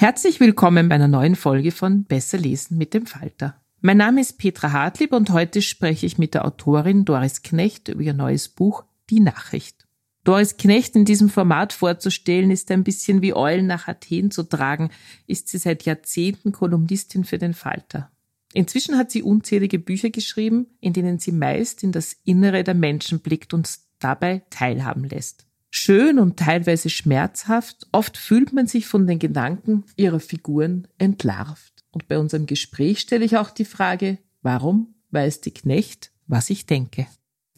Herzlich willkommen bei einer neuen Folge von Besser lesen mit dem Falter. Mein Name ist Petra Hartlieb und heute spreche ich mit der Autorin Doris Knecht über ihr neues Buch Die Nachricht. Doris Knecht in diesem Format vorzustellen, ist ein bisschen wie Eulen nach Athen zu tragen, ist sie seit Jahrzehnten Kolumnistin für den Falter. Inzwischen hat sie unzählige Bücher geschrieben, in denen sie meist in das Innere der Menschen blickt und dabei teilhaben lässt schön und teilweise schmerzhaft. Oft fühlt man sich von den Gedanken ihrer Figuren entlarvt. Und bei unserem Gespräch stelle ich auch die Frage, warum weiß die Knecht, was ich denke?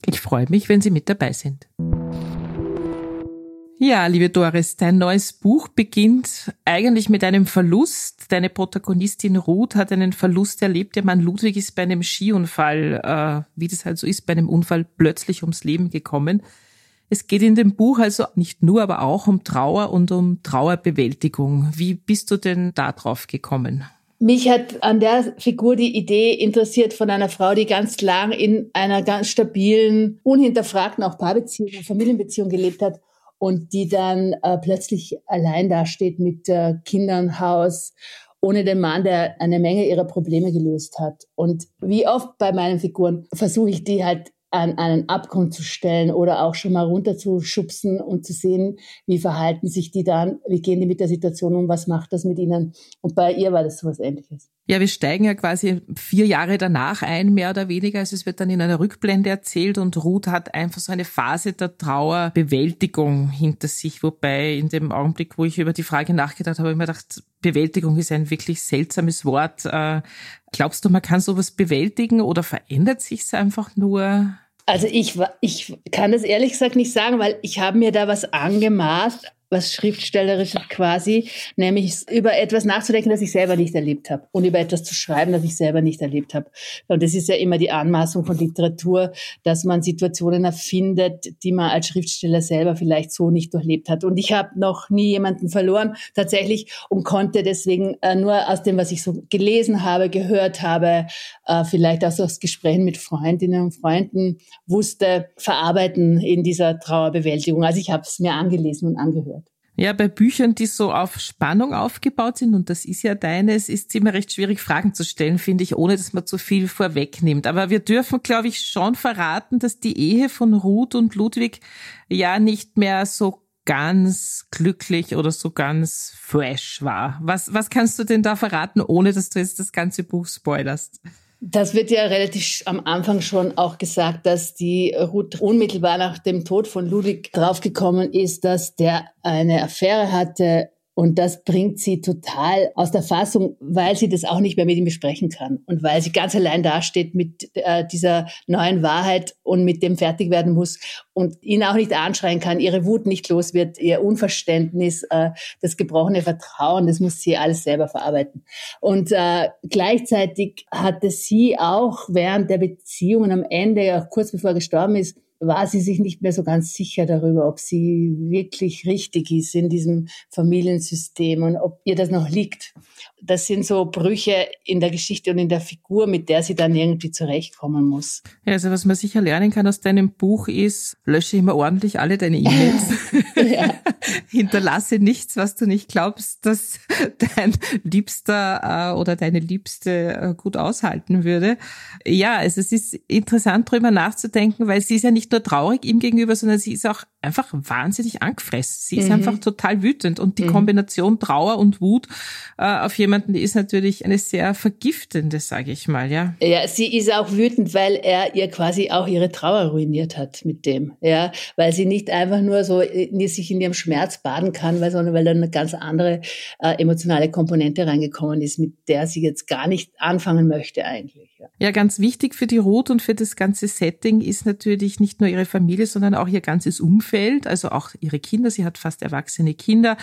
Ich freue mich, wenn Sie mit dabei sind. Ja, liebe Doris, dein neues Buch beginnt eigentlich mit einem Verlust. Deine Protagonistin Ruth hat einen Verlust erlebt. Der Mann Ludwig ist bei einem Skiunfall, äh, wie das halt so ist, bei einem Unfall plötzlich ums Leben gekommen. Es geht in dem Buch also nicht nur, aber auch um Trauer und um Trauerbewältigung. Wie bist du denn da drauf gekommen? Mich hat an der Figur die Idee interessiert von einer Frau, die ganz lang in einer ganz stabilen, unhinterfragten auch Paarbeziehung, Familienbeziehung gelebt hat und die dann äh, plötzlich allein dasteht mit äh, Kindern, Haus, ohne den Mann, der eine Menge ihrer Probleme gelöst hat. Und wie oft bei meinen Figuren versuche ich die halt an einen Abgrund zu stellen oder auch schon mal runterzuschubsen und zu sehen, wie verhalten sich die dann, wie gehen die mit der Situation um, was macht das mit ihnen. Und bei ihr war das sowas ähnliches. Ja, wir steigen ja quasi vier Jahre danach ein, mehr oder weniger. Also es wird dann in einer Rückblende erzählt und Ruth hat einfach so eine Phase der Trauerbewältigung hinter sich. Wobei in dem Augenblick, wo ich über die Frage nachgedacht habe, habe ich mir gedacht, Bewältigung ist ein wirklich seltsames Wort. Äh, glaubst du, man kann sowas bewältigen oder verändert sich es einfach nur? Also ich, ich kann das ehrlich gesagt nicht sagen, weil ich habe mir da was angemaßt, was Schriftstellerisches quasi, nämlich über etwas nachzudenken, das ich selber nicht erlebt habe und über etwas zu schreiben, das ich selber nicht erlebt habe. Und das ist ja immer die Anmaßung von Literatur, dass man Situationen erfindet, die man als Schriftsteller selber vielleicht so nicht durchlebt hat. Und ich habe noch nie jemanden verloren tatsächlich und konnte deswegen äh, nur aus dem, was ich so gelesen habe, gehört habe, äh, vielleicht auch so aus Gesprächen mit Freundinnen und Freunden wusste, verarbeiten in dieser Trauerbewältigung. Also ich habe es mir angelesen und angehört. Ja, bei Büchern, die so auf Spannung aufgebaut sind, und das ist ja deines, ist es immer recht schwierig, Fragen zu stellen, finde ich, ohne dass man zu viel vorwegnimmt. Aber wir dürfen, glaube ich, schon verraten, dass die Ehe von Ruth und Ludwig ja nicht mehr so ganz glücklich oder so ganz fresh war. Was, was kannst du denn da verraten, ohne dass du jetzt das ganze Buch spoilerst? Das wird ja relativ am Anfang schon auch gesagt, dass die Ruth unmittelbar nach dem Tod von Ludwig draufgekommen ist, dass der eine Affäre hatte Und das bringt sie total aus der Fassung, weil sie das auch nicht mehr mit ihm besprechen kann und weil sie ganz allein dasteht mit äh, dieser neuen Wahrheit und mit dem fertig werden muss und ihn auch nicht anschreien kann, ihre Wut nicht los wird, ihr Unverständnis, äh, das gebrochene Vertrauen, das muss sie alles selber verarbeiten. Und äh, gleichzeitig hatte sie auch während der Beziehungen am Ende, auch kurz bevor er gestorben ist, war sie sich nicht mehr so ganz sicher darüber, ob sie wirklich richtig ist in diesem Familiensystem und ob ihr das noch liegt. Das sind so Brüche in der Geschichte und in der Figur, mit der sie dann irgendwie zurechtkommen muss. Ja, also was man sicher lernen kann aus deinem Buch ist, lösche immer ordentlich alle deine E-Mails. Hinterlasse nichts, was du nicht glaubst, dass dein Liebster äh, oder deine Liebste äh, gut aushalten würde. Ja, also es ist interessant, darüber nachzudenken, weil sie ist ja nicht nur traurig ihm gegenüber, sondern sie ist auch einfach wahnsinnig angefressen. Sie ist mhm. einfach total wütend und die mhm. Kombination Trauer und Wut äh, auf jemanden, die ist natürlich eine sehr vergiftende, sage ich mal, ja. Ja, sie ist auch wütend, weil er ihr quasi auch ihre Trauer ruiniert hat mit dem, ja, weil sie nicht einfach nur so äh, sich in ihrem Schmerz baden kann, weil, sondern weil da eine ganz andere äh, emotionale Komponente reingekommen ist, mit der sie jetzt gar nicht anfangen möchte eigentlich. Ja. ganz wichtig für die Ruth und für das ganze Setting ist natürlich nicht nur ihre Familie, sondern auch ihr ganzes Umfeld, also auch ihre Kinder. Sie hat fast erwachsene Kinder,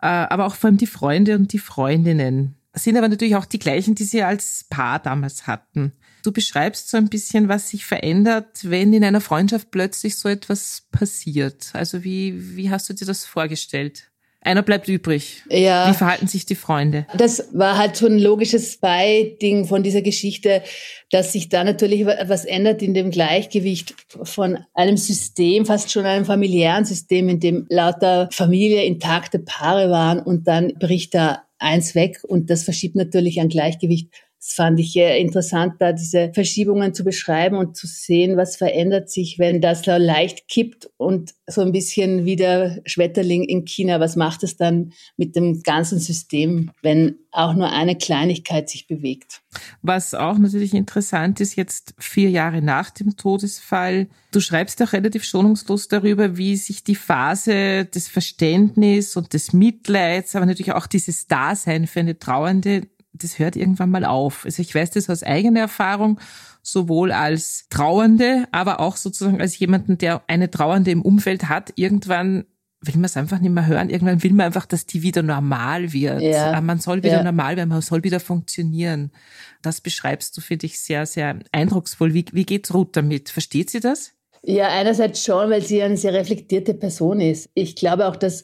äh, aber auch vor allem die Freunde und die Freundinnen. Sind aber natürlich auch die gleichen, die sie als Paar damals hatten. Du beschreibst so ein bisschen, was sich verändert, wenn in einer Freundschaft plötzlich so etwas passiert. Also wie, wie hast du dir das vorgestellt? Einer bleibt übrig. Ja. Wie verhalten sich die Freunde? Das war halt so ein logisches Beiding von dieser Geschichte, dass sich da natürlich was ändert in dem Gleichgewicht von einem System, fast schon einem familiären System, in dem lauter Familie intakte Paare waren und dann bricht da eins weg und das verschiebt natürlich ein Gleichgewicht das fand ich interessant, da diese Verschiebungen zu beschreiben und zu sehen, was verändert sich, wenn das da leicht kippt und so ein bisschen wie der Schmetterling in China, was macht es dann mit dem ganzen System, wenn auch nur eine Kleinigkeit sich bewegt? Was auch natürlich interessant ist, jetzt vier Jahre nach dem Todesfall, du schreibst auch relativ schonungslos darüber, wie sich die Phase des Verständnisses und des Mitleids, aber natürlich auch dieses Dasein für eine Trauernde das hört irgendwann mal auf. Also ich weiß das aus eigener Erfahrung, sowohl als Trauernde, aber auch sozusagen als jemanden, der eine Trauernde im Umfeld hat. Irgendwann will man es einfach nicht mehr hören. Irgendwann will man einfach, dass die wieder normal wird. Ja. Man soll wieder ja. normal werden, man soll wieder funktionieren. Das beschreibst du, finde ich, sehr, sehr eindrucksvoll. Wie, wie geht's Ruth damit? Versteht sie das? Ja, einerseits schon, weil sie eine sehr reflektierte Person ist. Ich glaube auch, dass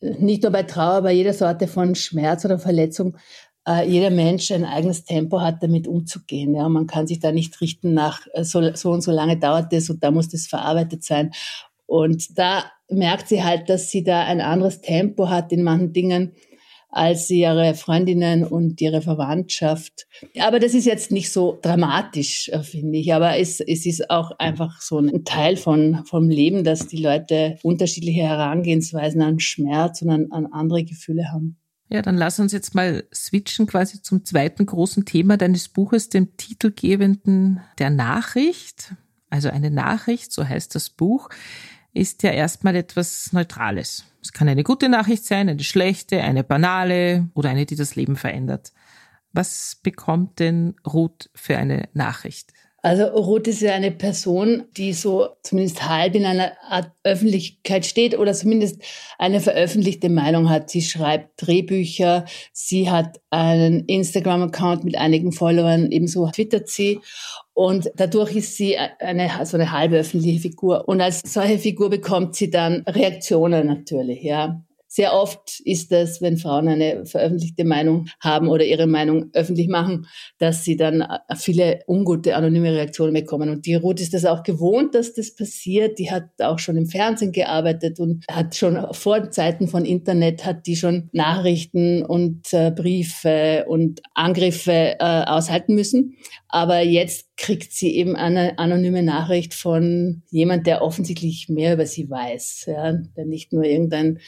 nicht nur bei Trauer, bei jeder Sorte von Schmerz oder Verletzung äh, jeder Mensch ein eigenes Tempo hat, damit umzugehen. Ja, man kann sich da nicht richten nach äh, so, so und so lange dauert das und da muss das verarbeitet sein. Und da merkt sie halt, dass sie da ein anderes Tempo hat in manchen Dingen als ihre Freundinnen und ihre Verwandtschaft. Aber das ist jetzt nicht so dramatisch, äh, finde ich. Aber es, es ist auch einfach so ein Teil von, vom Leben, dass die Leute unterschiedliche Herangehensweisen an Schmerz und an, an andere Gefühle haben. Ja, dann lass uns jetzt mal switchen quasi zum zweiten großen Thema deines Buches, dem titelgebenden der Nachricht. Also eine Nachricht, so heißt das Buch, ist ja erstmal etwas Neutrales. Es kann eine gute Nachricht sein, eine schlechte, eine banale oder eine, die das Leben verändert. Was bekommt denn Ruth für eine Nachricht? Also Ruth ist ja eine Person, die so zumindest halb in einer Art Öffentlichkeit steht oder zumindest eine veröffentlichte Meinung hat. Sie schreibt Drehbücher, sie hat einen Instagram-Account mit einigen Followern, ebenso twittert sie. Und dadurch ist sie eine, so eine halbe öffentliche Figur. Und als solche Figur bekommt sie dann Reaktionen natürlich, ja. Sehr oft ist es, wenn Frauen eine veröffentlichte Meinung haben oder ihre Meinung öffentlich machen, dass sie dann äh, viele ungute anonyme Reaktionen bekommen. Und die Ruth ist das auch gewohnt, dass das passiert. Die hat auch schon im Fernsehen gearbeitet und hat schon vor Zeiten von Internet, hat die schon Nachrichten und äh, Briefe und Angriffe äh, aushalten müssen. Aber jetzt kriegt sie eben eine anonyme Nachricht von jemand, der offensichtlich mehr über sie weiß, ja, der nicht nur irgendein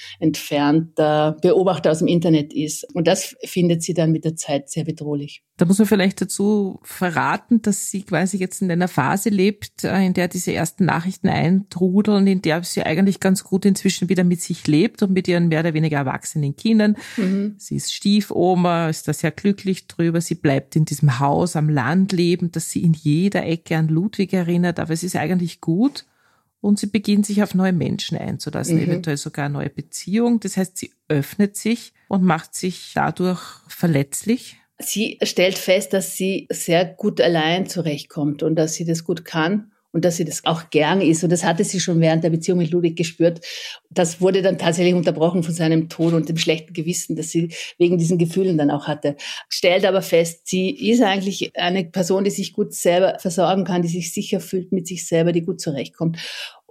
entfernter Beobachter aus dem Internet ist. Und das findet sie dann mit der Zeit sehr bedrohlich. Da muss man vielleicht dazu verraten, dass sie quasi jetzt in einer Phase lebt, äh, in der diese ersten Nachrichten eintrudeln, in der sie eigentlich ganz gut inzwischen wieder mit sich lebt und mit ihren mehr oder weniger erwachsenen Kindern. Mhm. Sie ist Stiefoma, ist da sehr glücklich drüber. Sie bleibt in diesem Haus am Land leben, das sie in jeder Ecke an Ludwig erinnert, aber es ist eigentlich gut. Und sie beginnt sich auf neue Menschen einzulassen, mhm. eventuell sogar eine neue Beziehung. Das heißt, sie öffnet sich und macht sich dadurch verletzlich Sie stellt fest, dass sie sehr gut allein zurechtkommt und dass sie das gut kann und dass sie das auch gern ist. Und das hatte sie schon während der Beziehung mit Ludwig gespürt. Das wurde dann tatsächlich unterbrochen von seinem Tod und dem schlechten Gewissen, das sie wegen diesen Gefühlen dann auch hatte. Stellt aber fest, sie ist eigentlich eine Person, die sich gut selber versorgen kann, die sich sicher fühlt mit sich selber, die gut zurechtkommt.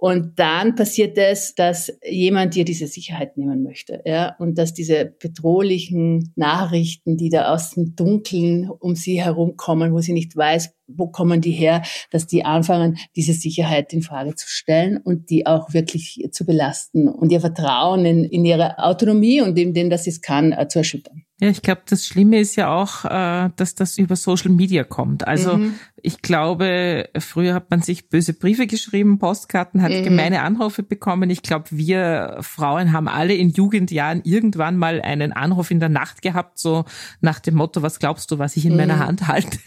Und dann passiert es, dass jemand dir diese Sicherheit nehmen möchte, ja, und dass diese bedrohlichen Nachrichten, die da aus dem Dunkeln um sie herumkommen, wo sie nicht weiß, wo kommen die her, dass die anfangen, diese Sicherheit in Frage zu stellen und die auch wirklich zu belasten und ihr Vertrauen in, in ihre Autonomie und in dem, dass sie es kann, äh, zu erschüttern. Ja, ich glaube, das Schlimme ist ja auch, äh, dass das über Social Media kommt. Also mhm. ich glaube, früher hat man sich böse Briefe geschrieben, Postkarten, hat mhm. gemeine Anrufe bekommen. Ich glaube, wir Frauen haben alle in Jugendjahren irgendwann mal einen Anruf in der Nacht gehabt, so nach dem Motto, was glaubst du, was ich in mhm. meiner Hand halte?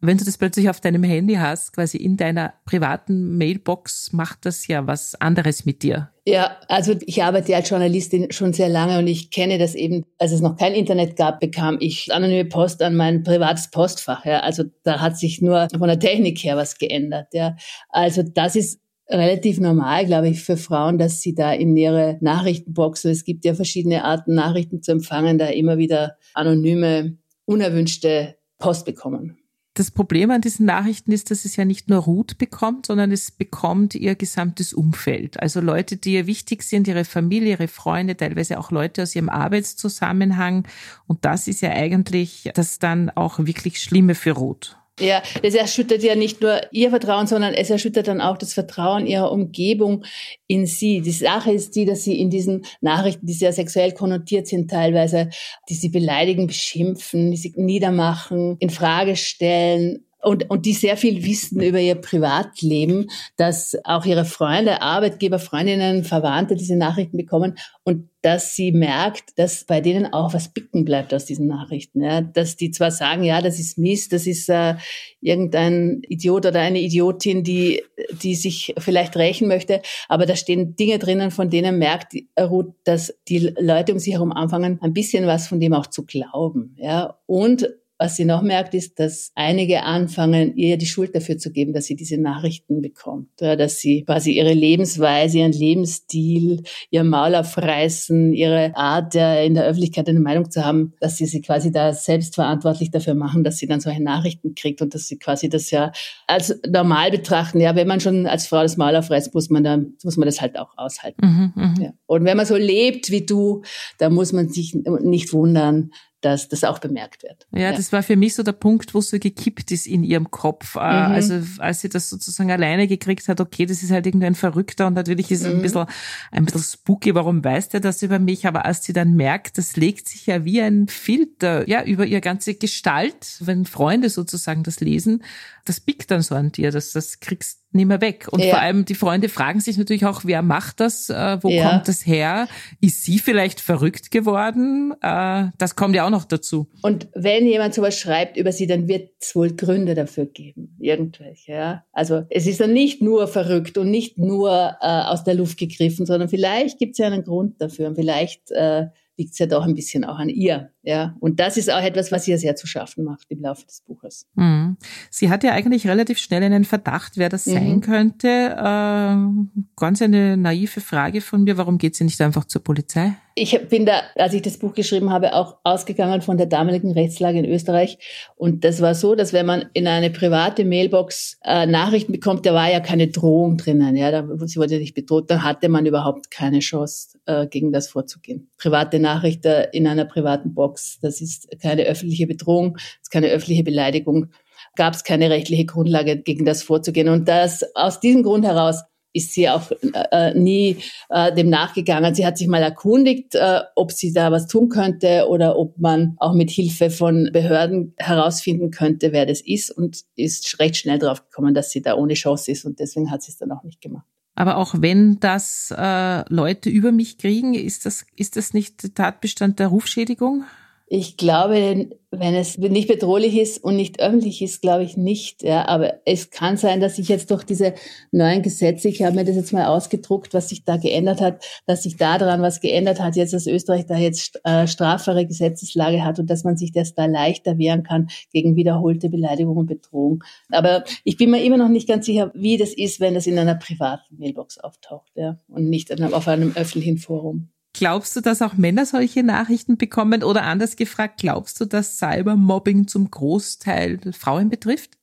Wenn du das plötzlich auf deinem Handy hast, quasi in deiner privaten Mailbox, macht das ja was anderes mit dir. Ja, also ich arbeite als Journalistin schon sehr lange und ich kenne das eben, als es noch kein Internet gab, bekam ich anonyme Post an mein privates Postfach. Ja. Also da hat sich nur von der Technik her was geändert. Ja. Also das ist relativ normal, glaube ich, für Frauen, dass sie da in ihre Nachrichtenbox, es gibt ja verschiedene Arten, Nachrichten zu empfangen, da immer wieder anonyme, unerwünschte Post bekommen. Das Problem an diesen Nachrichten ist, dass es ja nicht nur Ruth bekommt, sondern es bekommt ihr gesamtes Umfeld. Also Leute, die ihr wichtig sind, ihre Familie, ihre Freunde, teilweise auch Leute aus ihrem Arbeitszusammenhang. Und das ist ja eigentlich das dann auch wirklich Schlimme für Ruth. Ja, das erschüttert ja nicht nur ihr Vertrauen, sondern es erschüttert dann auch das Vertrauen ihrer Umgebung in sie. Die Sache ist die, dass sie in diesen Nachrichten, die sehr sexuell konnotiert sind teilweise, die sie beleidigen, beschimpfen, die sie niedermachen, in Frage stellen, und, und die sehr viel wissen über ihr Privatleben, dass auch ihre Freunde, Arbeitgeber, Freundinnen, Verwandte diese Nachrichten bekommen und dass sie merkt, dass bei denen auch was bicken bleibt aus diesen Nachrichten. Ja? Dass die zwar sagen, ja, das ist Mist, das ist äh, irgendein Idiot oder eine Idiotin, die, die sich vielleicht rächen möchte, aber da stehen Dinge drinnen, von denen merkt Ruth, dass die Leute um sich herum anfangen, ein bisschen was von dem auch zu glauben. Ja? Und was sie noch merkt, ist, dass einige anfangen, ihr die Schuld dafür zu geben, dass sie diese Nachrichten bekommt. Dass sie quasi ihre Lebensweise, ihren Lebensstil, ihr Maul aufreißen, ihre Art, ja, in der Öffentlichkeit eine Meinung zu haben, dass sie sie quasi da selbstverantwortlich dafür machen, dass sie dann solche Nachrichten kriegt und dass sie quasi das ja als normal betrachten. Ja, wenn man schon als Frau das Maul aufreißt, muss man dann, muss man das halt auch aushalten. Mhm, mhm. ja. Und wenn man so lebt wie du, dann muss man sich nicht wundern, dass das auch bemerkt wird. Ja, ja, das war für mich so der Punkt, wo so gekippt ist in ihrem Kopf. Äh, mhm. Also als sie das sozusagen alleine gekriegt hat, okay, das ist halt irgendein Verrückter und natürlich ist es mhm. ein bisschen, ein bisschen spooky, warum weiß der das über mich? Aber als sie dann merkt, das legt sich ja wie ein Filter, ja, über ihre ganze Gestalt, wenn Freunde sozusagen das lesen, das pickt dann so an dir, das, das kriegst nicht mehr weg. Und ja. vor allem die Freunde fragen sich natürlich auch, wer macht das, äh, wo ja. kommt das her? Ist sie vielleicht verrückt geworden? Äh, das kommt ja auch noch dazu. Und wenn jemand sowas schreibt über sie, dann wird es wohl Gründe dafür geben, irgendwelche. Ja? Also es ist dann nicht nur verrückt und nicht nur äh, aus der Luft gegriffen, sondern vielleicht gibt es ja einen Grund dafür und vielleicht äh, liegt es ja doch ein bisschen auch an ihr. Ja, und das ist auch etwas, was ihr sehr zu schaffen macht im Laufe des Buches. Mhm. Sie hat ja eigentlich relativ schnell einen Verdacht, wer das mhm. sein könnte. Äh, ganz eine naive Frage von mir. Warum geht sie nicht einfach zur Polizei? Ich bin da, als ich das Buch geschrieben habe, auch ausgegangen von der damaligen Rechtslage in Österreich. Und das war so, dass wenn man in eine private Mailbox äh, Nachrichten bekommt, da war ja keine Drohung drinnen. Ja, da, sie wurde nicht bedroht, dann hatte man überhaupt keine Chance, äh, gegen das vorzugehen. Private Nachrichten in einer privaten Box Box. Das ist keine öffentliche Bedrohung, das ist keine öffentliche Beleidigung. Gab es keine rechtliche Grundlage, gegen das vorzugehen. Und das aus diesem Grund heraus ist sie auch äh, nie äh, dem nachgegangen. Sie hat sich mal erkundigt, äh, ob sie da was tun könnte oder ob man auch mit Hilfe von Behörden herausfinden könnte, wer das ist und ist recht schnell drauf gekommen, dass sie da ohne Chance ist und deswegen hat sie es dann auch nicht gemacht. Aber auch wenn das äh, Leute über mich kriegen, ist das, ist das nicht Tatbestand der Rufschädigung? Ich glaube, wenn es nicht bedrohlich ist und nicht öffentlich ist, glaube ich nicht. Ja, aber es kann sein, dass sich jetzt durch diese neuen Gesetze, ich habe mir das jetzt mal ausgedruckt, was sich da geändert hat, dass sich daran was geändert hat, jetzt dass Österreich da jetzt äh, strafbare Gesetzeslage hat und dass man sich das da leichter wehren kann gegen wiederholte Beleidigung und Bedrohung. Aber ich bin mir immer noch nicht ganz sicher, wie das ist, wenn das in einer privaten Mailbox auftaucht ja, und nicht auf einem öffentlichen Forum. Glaubst du, dass auch Männer solche Nachrichten bekommen? Oder anders gefragt, glaubst du, dass Cybermobbing zum Großteil Frauen betrifft?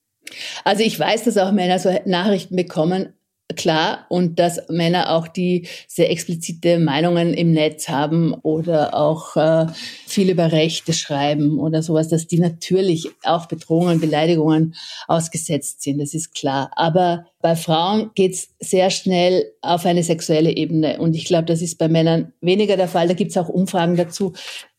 Also ich weiß, dass auch Männer so Nachrichten bekommen, klar und dass Männer auch die sehr explizite Meinungen im Netz haben oder auch äh, viel über Rechte schreiben oder sowas, dass die natürlich auch Bedrohungen, Beleidigungen ausgesetzt sind, das ist klar. Aber bei Frauen geht's sehr schnell auf eine sexuelle Ebene und ich glaube, das ist bei Männern weniger der Fall. Da gibt's auch Umfragen dazu.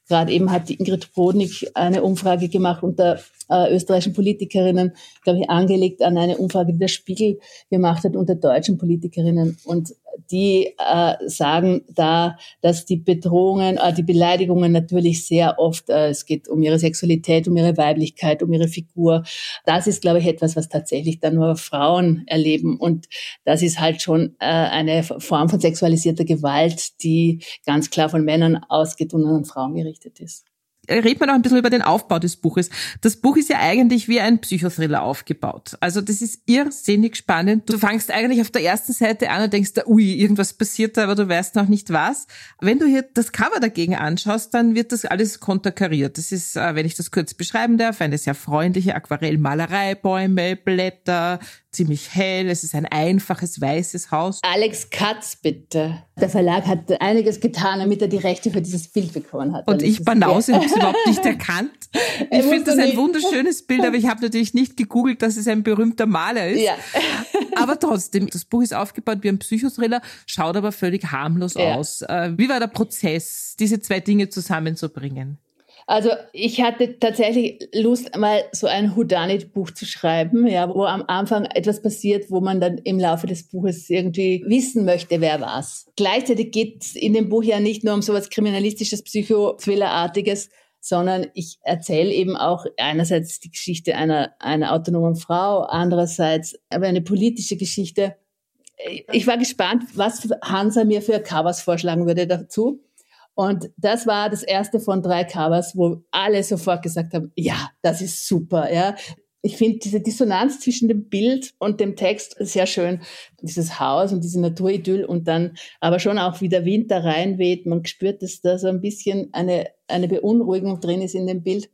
Gerade eben hat die Ingrid Brodnik eine Umfrage gemacht unter äh, österreichischen Politikerinnen, glaube ich, angelegt an eine Umfrage, die der Spiegel gemacht hat unter deutschen Politikerinnen. Und die äh, sagen da, dass die Bedrohungen, äh, die Beleidigungen natürlich sehr oft, äh, es geht um ihre Sexualität, um ihre Weiblichkeit, um ihre Figur. Das ist, glaube ich, etwas, was tatsächlich dann nur Frauen erleben. Und das ist halt schon äh, eine Form von sexualisierter Gewalt, die ganz klar von Männern ausgeht und an Frauen gerichtet ist reden wir noch ein bisschen über den Aufbau des Buches. Das Buch ist ja eigentlich wie ein Psychothriller aufgebaut. Also das ist irrsinnig spannend. Du fangst eigentlich auf der ersten Seite an und denkst, ui, irgendwas passiert da, aber du weißt noch nicht was. Wenn du hier das Cover dagegen anschaust, dann wird das alles konterkariert. Das ist, äh, wenn ich das kurz beschreiben darf, eine sehr freundliche Aquarellmalerei, Bäume, Blätter, ziemlich hell, es ist ein einfaches weißes Haus. Alex Katz, bitte. Der Verlag hat einiges getan, damit er die Rechte für dieses Bild bekommen hat. Und ich Banause habe es überhaupt nicht erkannt. Ich finde das ein wunderschönes Bild, aber ich habe natürlich nicht gegoogelt, dass es ein berühmter Maler ist. Ja. aber trotzdem, das Buch ist aufgebaut wie ein Psychothriller, schaut aber völlig harmlos ja. aus. Äh, wie war der Prozess, diese zwei Dinge zusammenzubringen? Also ich hatte tatsächlich Lust, mal so ein Houdanit-Buch zu schreiben, ja, wo am Anfang etwas passiert, wo man dann im Laufe des Buches irgendwie wissen möchte, wer was. Gleichzeitig geht es in dem Buch ja nicht nur um sowas kriminalistisches, Psycho-Thriller-artiges, sondern ich erzähle eben auch einerseits die Geschichte einer, einer autonomen Frau, andererseits aber eine politische Geschichte. Ich war gespannt, was Hansa mir für Covers vorschlagen würde dazu. Und das war das erste von drei Covers, wo alle sofort gesagt haben, ja, das ist super, ja. Ich finde diese Dissonanz zwischen dem Bild und dem Text sehr schön. Dieses Haus und diese Naturidyll und dann aber schon auch wie der Wind reinweht. Man spürt, dass da so ein bisschen eine, eine Beunruhigung drin ist in dem Bild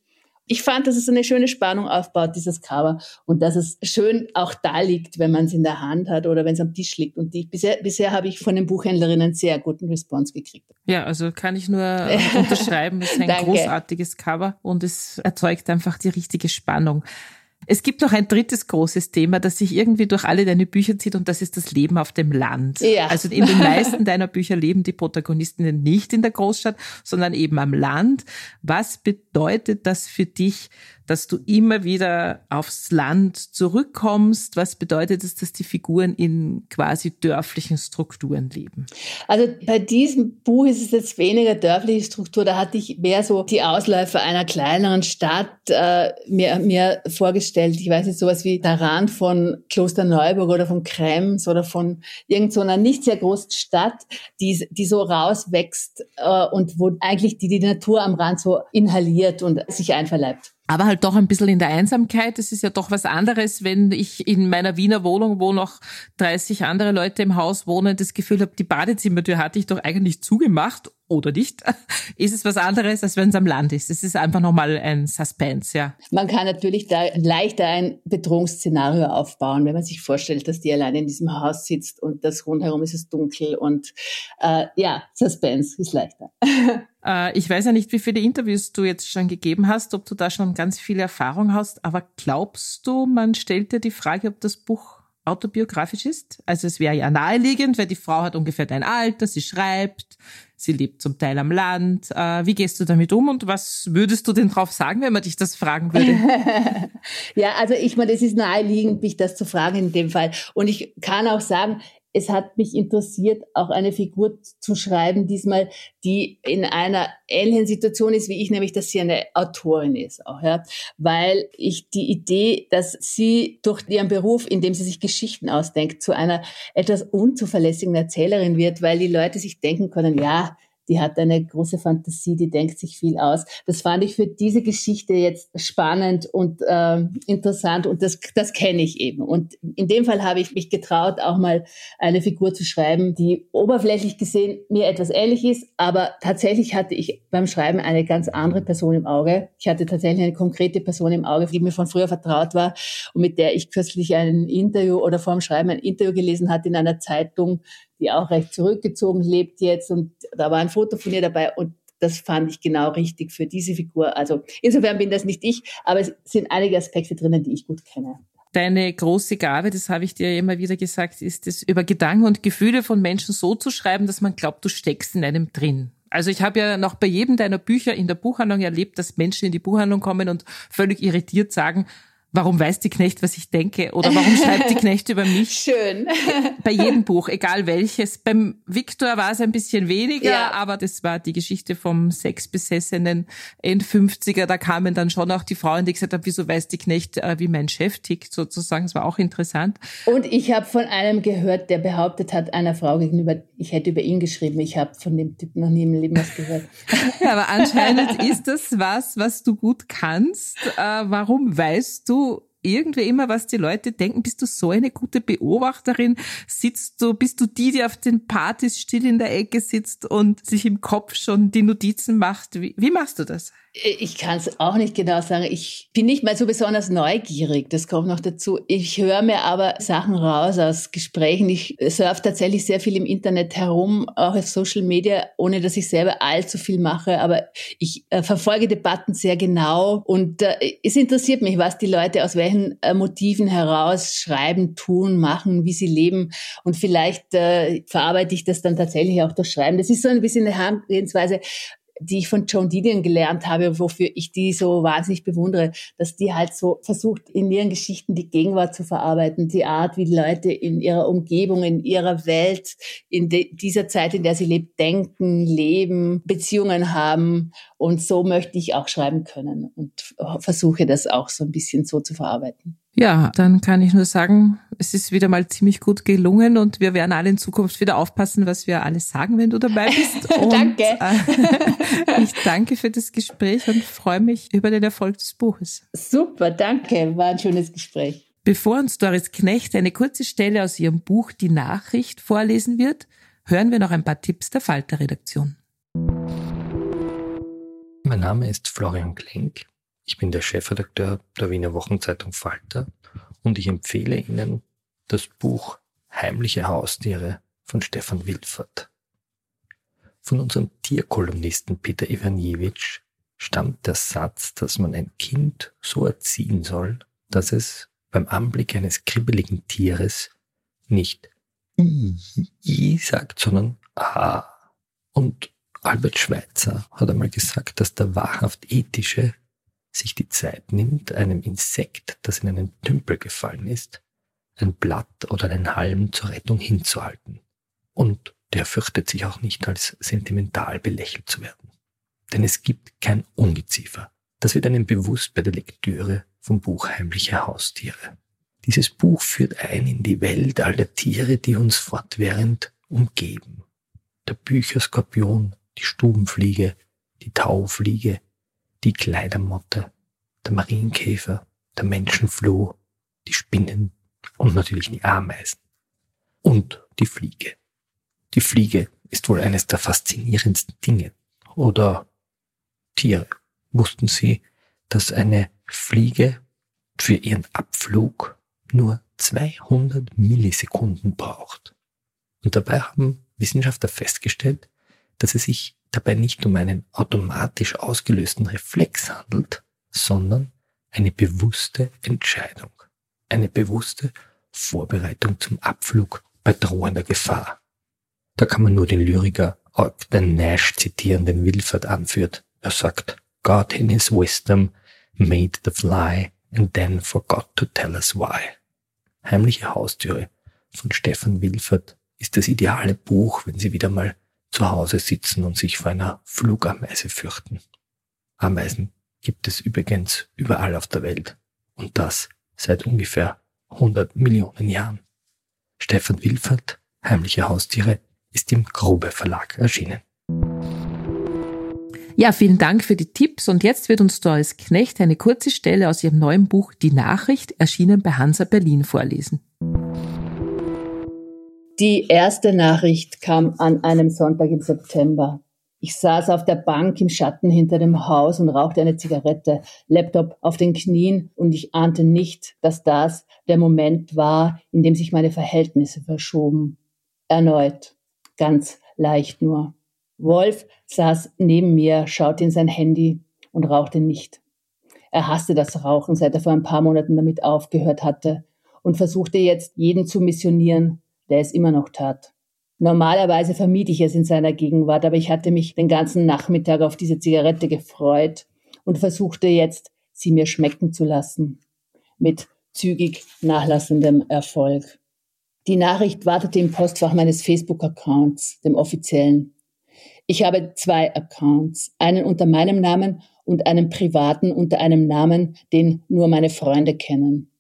ich fand, dass es eine schöne Spannung aufbaut, dieses Cover. Und dass es schön auch da liegt, wenn man es in der Hand hat oder wenn es am Tisch liegt. Und die, bisher, bisher habe ich von den Buchhändlerinnen sehr guten Response gekriegt. Ja, also kann ich nur unterschreiben. Es ist ein großartiges Cover und es erzeugt einfach die richtige Spannung. Es gibt noch ein drittes großes Thema, das sich irgendwie durch alle deine Bücher zieht und das ist das Leben auf dem Land. Ja. Also in den meisten deiner Bücher leben die Protagonistinnen nicht in der Großstadt, sondern eben am Land. Was bedeutet das für dich, dass du immer wieder aufs Land zurückkommst? Was bedeutet es, dass die Figuren in quasi dörflichen Strukturen leben? Also bei diesem Buch ist es jetzt weniger dörfliche Struktur. Da hatte ich mehr so die Ausläufer einer kleineren Stadt äh, mir, mir vorgestellt. Ich weiß nicht, sowas wie der Rand von Klosterneuburg oder von Krems oder von irgendeiner so nicht sehr großen Stadt, die, die so rauswächst äh, und wo eigentlich die, die Natur am Rand so inhaliert und sich einverleibt aber halt doch ein bisschen in der Einsamkeit. Es ist ja doch was anderes, wenn ich in meiner Wiener Wohnung, wo noch 30 andere Leute im Haus wohnen, das Gefühl habe, die Badezimmertür hatte ich doch eigentlich zugemacht oder nicht. Ist es was anderes, als wenn es am Land ist. Es ist einfach nochmal ein Suspense, ja. Man kann natürlich da leichter ein Bedrohungsszenario aufbauen, wenn man sich vorstellt, dass die alleine in diesem Haus sitzt und das rundherum ist es dunkel und äh, ja, Suspense ist leichter. Äh, ich weiß ja nicht, wie viele Interviews du jetzt schon gegeben hast, ob du da schon ganz viel Erfahrung hast, aber glaubst du, man stellt dir die Frage, ob das Buch autobiografisch ist. Also es wäre ja naheliegend, weil die Frau hat ungefähr dein Alter, sie schreibt, sie lebt zum Teil am Land. Äh, wie gehst du damit um und was würdest du denn drauf sagen, wenn man dich das fragen würde? ja, also ich meine, es ist naheliegend, mich das zu fragen in dem Fall. Und ich kann auch sagen, es hat mich interessiert, auch eine Figur zu schreiben, diesmal, die in einer ähnlichen Situation ist wie ich, nämlich, dass sie eine Autorin ist, auch, ja. Weil ich die Idee, dass sie durch ihren Beruf, in dem sie sich Geschichten ausdenkt, zu einer etwas unzuverlässigen Erzählerin wird, weil die Leute sich denken können, ja, die hat eine große Fantasie, die denkt sich viel aus. Das fand ich für diese Geschichte jetzt spannend und äh, interessant und das, das kenne ich eben. Und in dem Fall habe ich mich getraut, auch mal eine Figur zu schreiben, die oberflächlich gesehen mir etwas ähnlich ist, aber tatsächlich hatte ich beim Schreiben eine ganz andere Person im Auge. Ich hatte tatsächlich eine konkrete Person im Auge, die mir von früher vertraut war und mit der ich kürzlich ein Interview oder vor dem Schreiben ein Interview gelesen hatte in einer Zeitung, die auch recht zurückgezogen lebt jetzt und da war ein Foto von ihr dabei und das fand ich genau richtig für diese Figur. Also insofern bin das nicht ich, aber es sind einige Aspekte drinnen, die ich gut kenne. Deine große Gabe, das habe ich dir immer wieder gesagt, ist es, über Gedanken und Gefühle von Menschen so zu schreiben, dass man glaubt, du steckst in einem drin. Also ich habe ja noch bei jedem deiner Bücher in der Buchhandlung erlebt, dass Menschen in die Buchhandlung kommen und völlig irritiert sagen, warum weiß die Knecht, was ich denke? Oder warum schreibt die Knecht über mich? Schön. Bei jedem Buch, egal welches. Beim Viktor war es ein bisschen weniger, ja. aber das war die Geschichte vom sexbesessenen End-50er. Da kamen dann schon auch die Frauen, die gesagt haben, wieso weiß die Knecht, äh, wie mein Chef tickt, sozusagen. Das war auch interessant. Und ich habe von einem gehört, der behauptet hat, einer Frau gegenüber, ich hätte über ihn geschrieben. Ich habe von dem Typ noch nie im Leben was gehört. aber anscheinend ist das was, was du gut kannst. Äh, warum weißt du, irgendwie immer, was die Leute denken? Bist du so eine gute Beobachterin? Sitzt du, bist du die, die auf den Partys still in der Ecke sitzt und sich im Kopf schon die Notizen macht? Wie, wie machst du das? Ich kann es auch nicht genau sagen. Ich bin nicht mal so besonders neugierig. Das kommt noch dazu. Ich höre mir aber Sachen raus aus Gesprächen. Ich surfe tatsächlich sehr viel im Internet herum, auch auf Social Media, ohne dass ich selber allzu viel mache. Aber ich äh, verfolge Debatten sehr genau und äh, es interessiert mich, was die Leute aus welchen äh, Motiven heraus schreiben, tun, machen, wie sie leben. Und vielleicht äh, verarbeite ich das dann tatsächlich auch durch Schreiben. Das ist so ein bisschen eine Herangehensweise, die ich von Joan Didion gelernt habe, wofür ich die so wahnsinnig bewundere, dass die halt so versucht, in ihren Geschichten die Gegenwart zu verarbeiten, die Art, wie Leute in ihrer Umgebung, in ihrer Welt, in dieser Zeit, in der sie lebt, denken, leben, Beziehungen haben. Und so möchte ich auch schreiben können und versuche das auch so ein bisschen so zu verarbeiten. Ja, dann kann ich nur sagen, es ist wieder mal ziemlich gut gelungen und wir werden alle in Zukunft wieder aufpassen, was wir alles sagen, wenn du dabei bist. Und, danke. Äh, ich danke für das Gespräch und freue mich über den Erfolg des Buches. Super, danke. War ein schönes Gespräch. Bevor uns Doris Knecht eine kurze Stelle aus ihrem Buch Die Nachricht vorlesen wird, hören wir noch ein paar Tipps der Falter-Redaktion. Mein Name ist Florian Klenk. Ich bin der Chefredakteur der Wiener Wochenzeitung Falter und ich empfehle Ihnen das Buch Heimliche Haustiere von Stefan Wilfert. Von unserem Tierkolumnisten Peter Ivanjewitsch stammt der Satz, dass man ein Kind so erziehen soll, dass es beim Anblick eines kribbeligen Tieres nicht I sagt, sondern A. Und Albert Schweitzer hat einmal gesagt, dass der wahrhaft ethische sich die Zeit nimmt, einem Insekt, das in einen Tümpel gefallen ist, ein Blatt oder einen Halm zur Rettung hinzuhalten. Und der fürchtet sich auch nicht als sentimental belächelt zu werden. Denn es gibt kein Ungeziefer. Das wird einem bewusst bei der Lektüre vom Buch Heimliche Haustiere. Dieses Buch führt ein in die Welt all der Tiere, die uns fortwährend umgeben. Der Bücherskorpion, die Stubenfliege, die Taufliege, die Kleidermotte, der Marienkäfer, der Menschenfloh, die Spinnen und natürlich die Ameisen. Und die Fliege. Die Fliege ist wohl eines der faszinierendsten Dinge. Oder Tiere. Wussten Sie, dass eine Fliege für ihren Abflug nur 200 Millisekunden braucht? Und dabei haben Wissenschaftler festgestellt, dass es sich dabei nicht um einen automatisch ausgelösten Reflex handelt, sondern eine bewusste Entscheidung. Eine bewusste Vorbereitung zum Abflug bei drohender Gefahr. Da kann man nur den Lyriker Ogden Nash zitieren, den Wilford anführt. Er sagt, God in his wisdom made the fly and then forgot to tell us why. Heimliche Haustüre von Stefan Wilfert ist das ideale Buch, wenn Sie wieder mal zu Hause sitzen und sich vor einer Flugameise fürchten. Ameisen gibt es übrigens überall auf der Welt und das seit ungefähr 100 Millionen Jahren. Stefan Wilfert, Heimliche Haustiere, ist im Grube Verlag erschienen. Ja, vielen Dank für die Tipps und jetzt wird uns Doris Knecht eine kurze Stelle aus ihrem neuen Buch Die Nachricht, erschienen bei Hansa Berlin, vorlesen. Die erste Nachricht kam an einem Sonntag im September. Ich saß auf der Bank im Schatten hinter dem Haus und rauchte eine Zigarette, Laptop auf den Knien und ich ahnte nicht, dass das der Moment war, in dem sich meine Verhältnisse verschoben. Erneut. Ganz leicht nur. Wolf saß neben mir, schaute in sein Handy und rauchte nicht. Er hasste das Rauchen, seit er vor ein paar Monaten damit aufgehört hatte und versuchte jetzt jeden zu missionieren, der es immer noch tat. Normalerweise vermied ich es in seiner Gegenwart, aber ich hatte mich den ganzen Nachmittag auf diese Zigarette gefreut und versuchte jetzt, sie mir schmecken zu lassen. Mit zügig nachlassendem Erfolg. Die Nachricht wartete im Postfach meines Facebook-Accounts, dem offiziellen. Ich habe zwei Accounts, einen unter meinem Namen und einen privaten unter einem Namen, den nur meine Freunde kennen.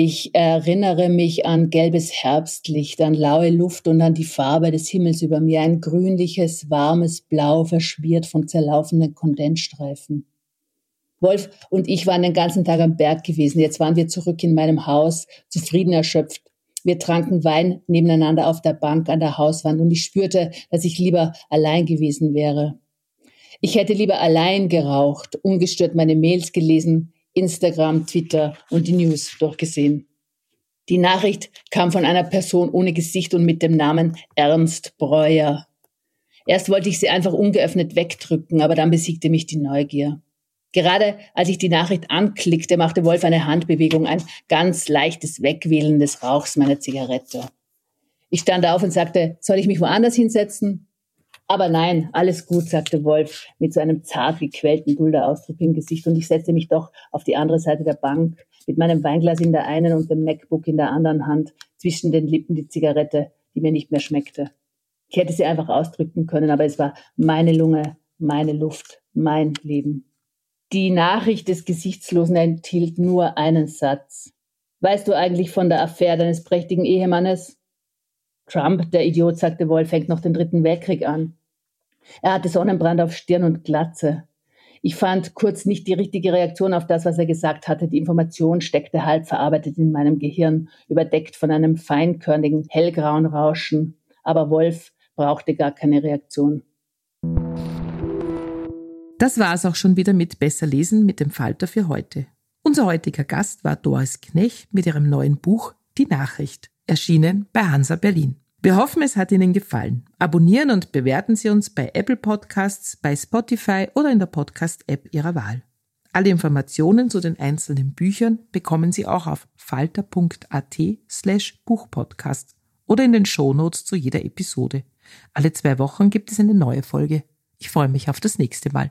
Ich erinnere mich an gelbes Herbstlicht, an laue Luft und an die Farbe des Himmels über mir, ein grünliches, warmes Blau, verschmiert von zerlaufenden Kondensstreifen. Wolf und ich waren den ganzen Tag am Berg gewesen. Jetzt waren wir zurück in meinem Haus, zufrieden erschöpft. Wir tranken Wein nebeneinander auf der Bank an der Hauswand und ich spürte, dass ich lieber allein gewesen wäre. Ich hätte lieber allein geraucht, ungestört meine Mails gelesen, Instagram, Twitter und die News durchgesehen. Die Nachricht kam von einer Person ohne Gesicht und mit dem Namen Ernst Breuer. Erst wollte ich sie einfach ungeöffnet wegdrücken, aber dann besiegte mich die Neugier. Gerade als ich die Nachricht anklickte, machte Wolf eine Handbewegung, ein ganz leichtes Wegwählen des Rauchs meiner Zigarette. Ich stand auf und sagte, soll ich mich woanders hinsetzen? Aber nein, alles gut, sagte Wolf mit so einem zart gequälten Dulderausdruck im Gesicht und ich setzte mich doch auf die andere Seite der Bank mit meinem Weinglas in der einen und dem MacBook in der anderen Hand, zwischen den Lippen die Zigarette, die mir nicht mehr schmeckte. Ich hätte sie einfach ausdrücken können, aber es war meine Lunge, meine Luft, mein Leben. Die Nachricht des Gesichtslosen enthielt nur einen Satz. Weißt du eigentlich von der Affäre deines prächtigen Ehemannes? Trump, der Idiot, sagte Wolf, fängt noch den Dritten Weltkrieg an. Er hatte Sonnenbrand auf Stirn und Glatze. Ich fand kurz nicht die richtige Reaktion auf das, was er gesagt hatte. Die Information steckte halb verarbeitet in meinem Gehirn, überdeckt von einem feinkörnigen, hellgrauen Rauschen. Aber Wolf brauchte gar keine Reaktion. Das war es auch schon wieder mit Besser lesen mit dem Falter für heute. Unser heutiger Gast war Doris Knech mit ihrem neuen Buch Die Nachricht, erschienen bei Hansa Berlin. Wir hoffen, es hat Ihnen gefallen. Abonnieren und bewerten Sie uns bei Apple Podcasts, bei Spotify oder in der Podcast-App Ihrer Wahl. Alle Informationen zu den einzelnen Büchern bekommen Sie auch auf falter.at slash Buchpodcast oder in den Shownotes zu jeder Episode. Alle zwei Wochen gibt es eine neue Folge. Ich freue mich auf das nächste Mal.